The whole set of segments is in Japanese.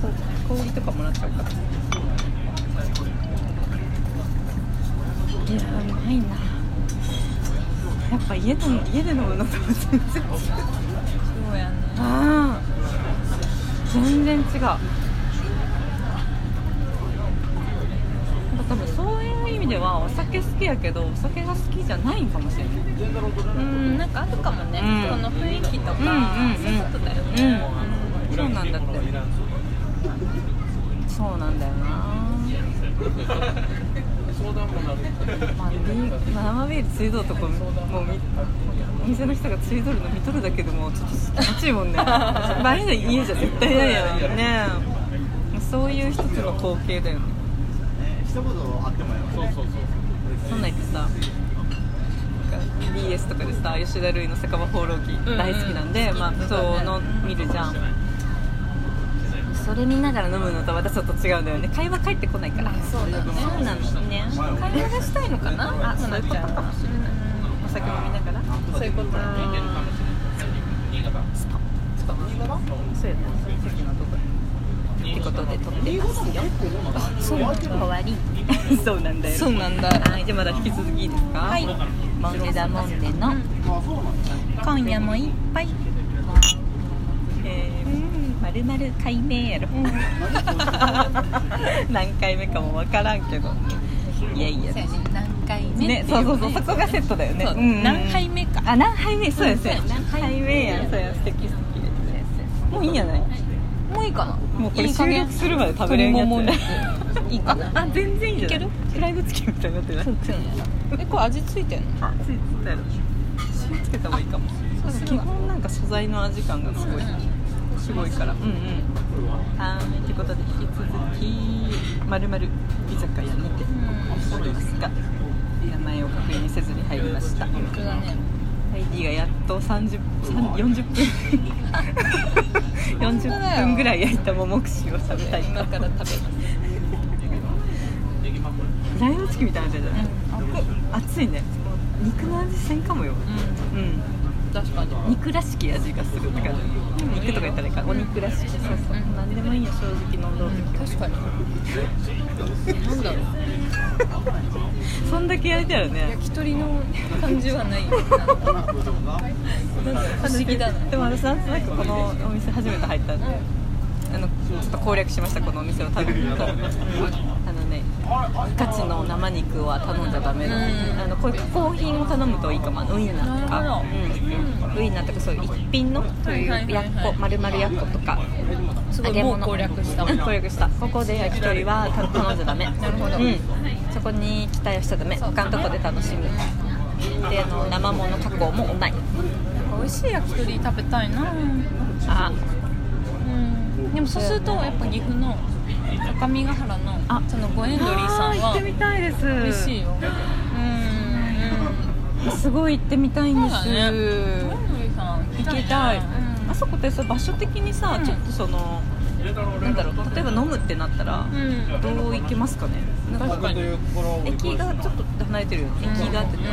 そう氷とかもらっちゃうからいやーうまいなやっぱ家で家で飲むのと全然違うそうやねあ全然違うなんか多分そういう意味ではお酒好きやけどお酒が好きじゃないんかもしれないうんなんかあるかもね、うんこの雰囲気とか、うんうんうんそういうことだよね、うんそうなんだって。そうなんだよな。まあ、生ビールついどるとこもうみお店の人がついどるの見とるだけでもちょっと気持ちいいもんね。まああれじゃ家じゃ絶対ないやろね。そういう一つの光景だよね。一言あってもやそうそうそうそんなん言ってさ BS とかでさ吉田類の酒場放浪記うん大好きなんで、まあそうの見るじゃんそれ見ながら飲むのとまたちょっと違うんだよね。会話返ってこないから。そうだね。そうなのね。会話がしたいのかな？あそういうことかもしれない。お酒飲みな。がらそういうことだねそうやね席のとこってことで撮ってますよそうなんだ終わりそうなんだよそうなんだはいじゃあまだ引き続きいいですかはいモンデダモンデの今夜もいっぱいえー、まるまる解明やろ、何回目かもわからんけど。いやいや。何回目ねそうそうそう。そこがセットだよね。そう。うん。うん何杯目か。あ何杯目？そうやそうや。うん何杯目や？そうや。素敵素敵。もういいんじゃない？もういいかな。もうこれ収録するまで食べれんやつ いいかな。あ全然いいじゃんい？ける？フライドチキンみたいになってないそうえこれ味ついてんのあついてたよ塩つけた方がいいかも。基本なんか素材の味感がすごいすごいから。うんうん。はいということで引き続きまるまる居酒屋にておりますが名前を確認せずに入りました。本当だね。ID がやっと30 40分。40分ぐらい焼いた桃串を食べたい今から食べますフライドチキンみたいな味じゃない、熱いね。肉の味せんかもよ。ううんん確かに。肉らしき味がするって感じ。肉とか言ったらいいか。お肉らしき。そうそう。うん何でもいいよ正直飲んどる時確かにえなんだろう。そんだけ焼いたらね。焼き鳥の感じはない不思議だな。でも私なんとなくこのお店初めて入ったんであのちょっと攻略しましたこのお店を食べるとあのねガチの生肉は頼んじゃダメなの,、うん。あのこういう加工品を頼むといいかも。ウインナーとか、うん、ウインナーとかそういう一品のそういうやっこ丸々やっことか。揚げ物。攻略した。うん攻略した。ここで焼き鳥は た頼んじゃダメ。なるほど。うん、そこに期待をしちゃダメ。他のとこで楽しむ。であの生もの加工もうまい。美味しい焼き鳥食べたいな。あ。うん。でもそうするとやっぱ岐阜の各務原のあそのゴエンドリーさんは行ってみたいです。美味しいよ。うん。すごい行ってみたいんです。ねゴエンドリーさん行行きたい、うん。あそこってさ場所的にさ、うん。ちょっとそのなんだろう例えば飲むってなったら、うん。どう行けますかね？なん確かに。駅がちょっと離れてるよね。駅があってね、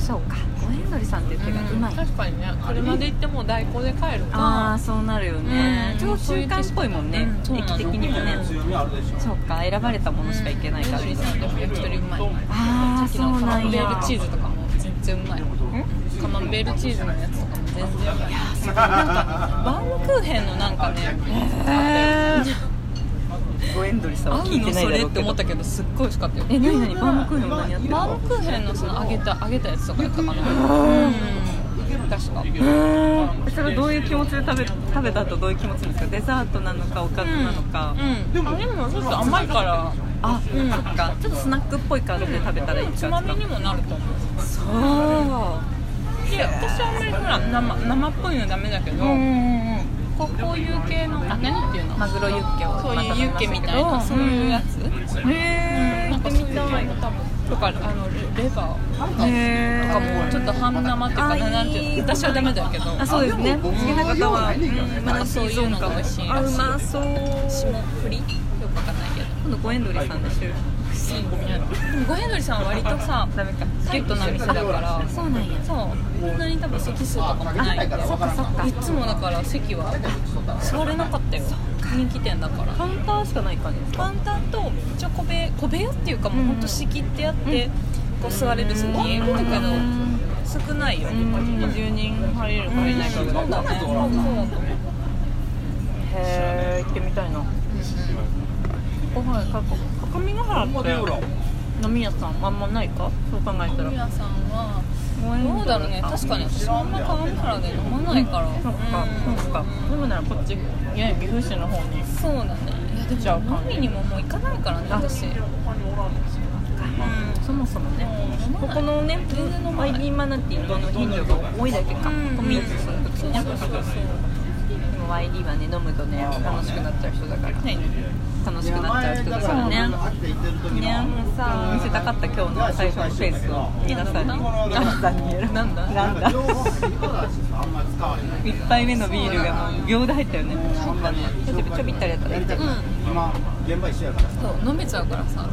そうか。五円鳥さんって手がうまい、確かにね。車で行っても代行で帰るあかあそうなるよね、うん。超中間っぽいもんね、駅的にもね。そうか選ばれたものしか行けないから、ゴエンドリーさんでも焼き鳥うまいああそうなんのカマンベーやルチーズとかも全然うまい。カマンベールチーズのやつとかも全然うまい。なんかバームクーヘンのなんかねへえ五円鳥さんは合う聞いてないのそれってだろうけど思ったけどすっごい美味しかったよ。え何何？バームクーヘンは何やってるバームクーヘンのその揚げた揚げたやつとかやったかな。うん。確か。それはどういう気持ちで食べ食べた後どういう気持ちですか？デザートなのかおかずなのか、うん。あでもちょっと甘いから。あ、そっか。ちょっとスナックっぽい感じで食べたらいいか。まみにもなると思う。そう。で私はあんまりほら生生っぽいのダメだけど、うんうんうんこうこういう系のあ何っていうの？マグロユッケをそういうユッケみたいなそういうやつ？へえなんかそうい。多分。とかあのレレバーへとかもちょっと半生っていうかあななんていう私はダメだけど。あそうですね。好きな方はうん。まだそういうのが美味しいらしい。あうまそう。霜降り？よくわかんないけど。今度ゴエンドリさんで収録ししいん。やろでも五平鳥さんは割とさダメかギュッとな店だからそうなんや。そう。こんなに多分席数とかもない。そっかそっかいつもだから席は座れなかったよ。人気店だから。カウンターしかない感じですか？カウンターと一応小部屋小部屋っていうかもうほん。と仕切ってやって、こう座れる席だけど少ないよ。20人入れるか入れないかぐらいだね。そうだと思う。へえ行ってみたいな。ご飯か各務原って飲み屋さんあんまないか？そう考えたら。皆さんはどうだろうね。確かに私はあんま川原で飲まないから、そっかうんそっか。飲むならこっちやや岐阜市の方にそうだねいやでじゃあも飲みにももう行かないからね私。うん。そもそもね。ここのね全然飲まない。YD マナティーの近所が多いだけか。うん。コミュニティするときね YD はね飲むとね楽しくなっちゃう人だからはい楽しくなっちゃう人だからね。ね。さ見せたかった今日の最初のフェイスを。皆さん。に皆さんなん。だなん。だ一杯目のビールがもう秒で入ったよね。ちょびちょびったりやったらいいうん。今現場一緒やからさ。そう飲めちゃうからさ。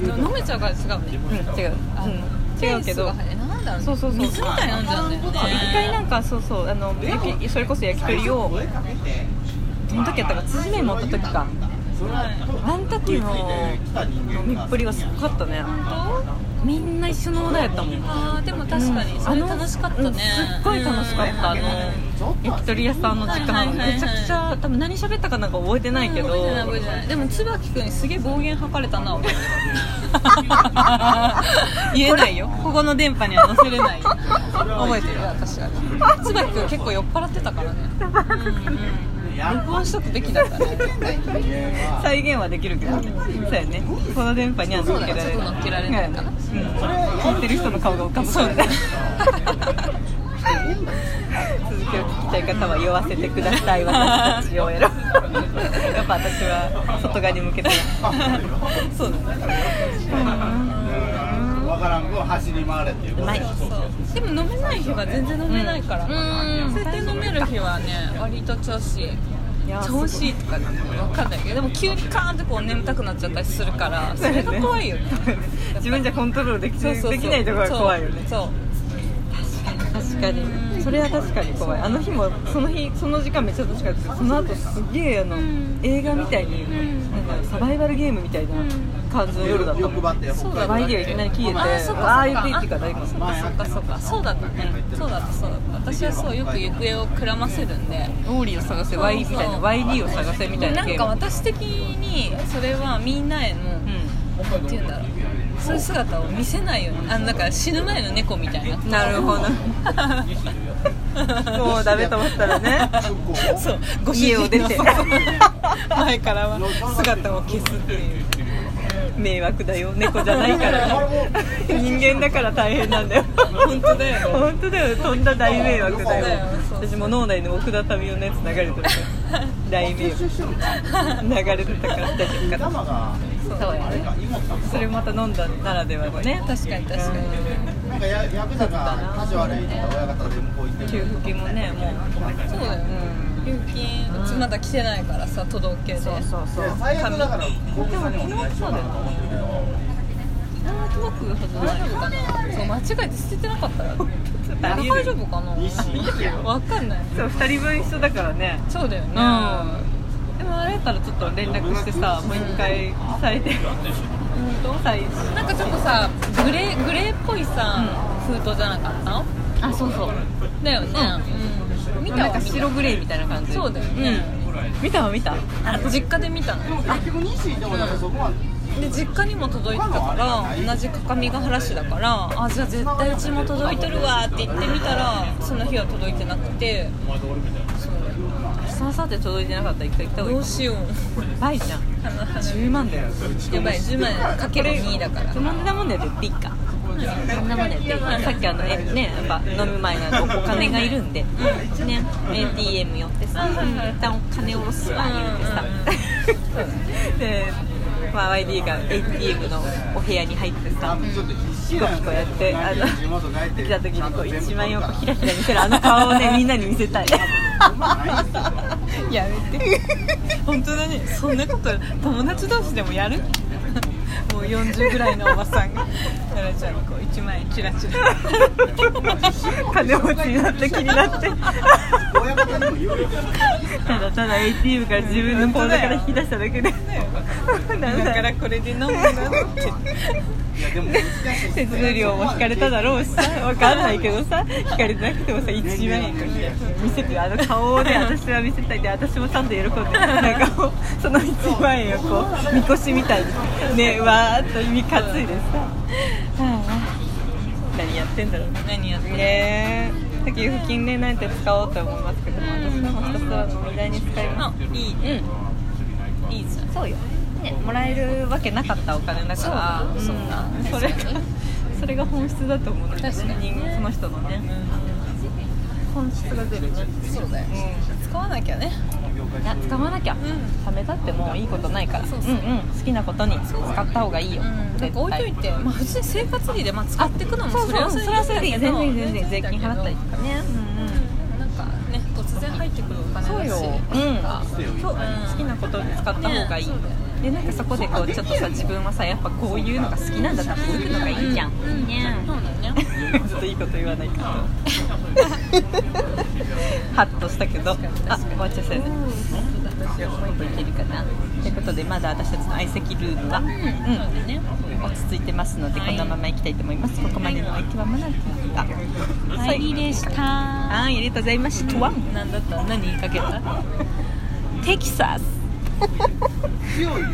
飲めちゃうから違うね。うん。違う。違うけど。ペースが早いな。んだろうね。そうそうそう。水みたいに飲んじゃうん。ね一回なんかそうそうあの焼きそれこそ焼き鳥をどの時やったか辻麺持った時かあん時の飲みっぷりはすごかったねみんな一緒のオーダーやったもん。あーでも確かにそれ楽しかったね、うんすっごい楽しかったあの焼き鳥屋さんの時間はいはいはいはい。めちゃくちゃ多分何喋ったかなんか覚えてないけど。覚えてない覚えてない。でも椿君にすげえ暴言吐かれたな俺。言えないよ。ここの電波には載せれない 覚えてる。私は椿君結構酔っ払ってたからね。うんうん録音しとくべきだったね。再現はできるけど。そうやね。この電波には乗っけられない。かなうん。聞いてる人の顔が浮かぶそうだね。続きを聞きたい方は酔わせてください。私たちをやろう。やっぱ私は外側に向けて。そうだねわからん分走り回れっていうことうまいそうでも飲めない日は全然飲めないから、うん。そうやって飲める日はね割と調子いい。調子いいとかね分かんないけどでも急にカーンってこう眠たくなっちゃったりするから それが怖いよね。自分じゃコントロールできそうそうそう。できないところが怖いよね。そう。確かにそれは確かに怖い。あの日もその日その時間めっちゃ楽しかったけどその後すげえあの、ん。映画みたいに、ん。なんかサバイバルゲームみたいな感じの夜だった欲張ってそうだワイディがいきなり消えて。ああいうか大丈夫そうかそうか。そうかそうだったね。そうだったそうだった。私はそうよく行方をくらませるんでオーリーを探せ Y みたいな YD を探せみたいななんゲーム。か私的にそれはみんなへの、うなんていうんだろうそういう姿を見せないようにあのだから死ぬ前の猫みたいな。んなるほど。もうダメと思ったらね。そうご家を出て。前からは姿を消すっていう。迷惑だよ。猫じゃないから。人間だから大変なんだよ。本当だよね。本当だよ。とんだ大迷惑だよ。私も脳内の奥田民生のやつ流れてる大迷惑流れてたから大丈夫かな。そうやね。それまた飲んだならではのね。確かに確かに。なんかやヤクザが立ち悪いとか親方で向こう行って給付金もねもう。そうだよ給付金うちまだ来てないからさ届けで。そうそうそう。で最悪だから僕さんにお願いしようかなと思ってる。けどあ届く大丈夫かなそう間違えて捨ててなかったら大丈夫かな？わかんないそう2人分一緒だからね。そうだよね。でもあれやったらちょっと連絡してさもう一回されて本当最なんかちょっとさグレーグレーっぽいさ、封筒じゃなかった？あそうそう。だよね、うん、見たなんか白グレーみたいな感じ。そうだよね、うん、見たわ見た。あ実家で見たの。結局西でもなんかそこはで実家にも届いてたから同じ各務原市だからあじゃあ絶対うちも届いてるわって言ってみたらその日は届いてなくて。さあさって届いてなかったら一回行った方がいい。どうしよう。倍じゃん。10万だよ。やばい10万円かける2だから。そんなもんでやってっていいか。そんなもんでやっていいさっきあのえねやっぱ飲む前なんかお金がいるんで、ね。ATM 寄ってさ一旦お金下ろすわ言うてさ。で、まあ、YD が ATM のお部屋に入ってさちょっと必死ピコピコやってあの来た時にこう1万円をこうひらひら見せるあの顔をねみんなに見せたい。やめて。本当だね。そんなこと友達同士でもやる？もう40ぐらいのおばさんが奈々ちゃんにこう1万円チラチラ。金持ちになって気になって。ただただ ATM から自分の口座から引き出しただけで。だからこれで飲むんだっていやでも難しい手数料も引かれただろうしさ。わかんないけどさ。引かれてなくてもさ1万円か見せてあの顔で私は見せたいで私もちゃんと喜んでなんかその1万円をこうみこしみたいに。ねわーっと身担いでさ、はあ何やってんだろうね。何やってね。え給付金ねなんて使おうと思いますけども私はもうひたすら飲み代に使います。あいい。ねうん。いいじゃん。そうよ、ね、もらえるわけなかったお金だから。そんなそれがそれが本質だと思うんだよねその人のね、本質が出るね。そうだよ。う使わなきゃねや使わなきゃ、ん。貯めたってもういいことないから。そうそうんうん。好きなことに使った方がいいよ、なんか置いといて、まあ、普通に生活費でまあ使っていくのもそうそう。それはそれでいい。全然いい全然いい税金払ったりとかね。うんなんかね突然入ってくるお金だし。そうよ。うんそう好きなことに使った方がいい、ね。でなんかそこでこうちょっとさ自分はさやっぱこういうのが好きなんだったらこういうのがいいじゃん、いいねそうだね。ちょっといいこと言わないかと ハッとしたけど。あ終わっちゃったよね。私はもう一個いけるかな。ということでまだ私たちの相席ルームは、うん。ね落ち着いてますので、はい。このまま行きたいと思います。ここまでのお相手はマナティだはいでした。はいありがとうございました何だった？何言いかけた？テキサス。強いよ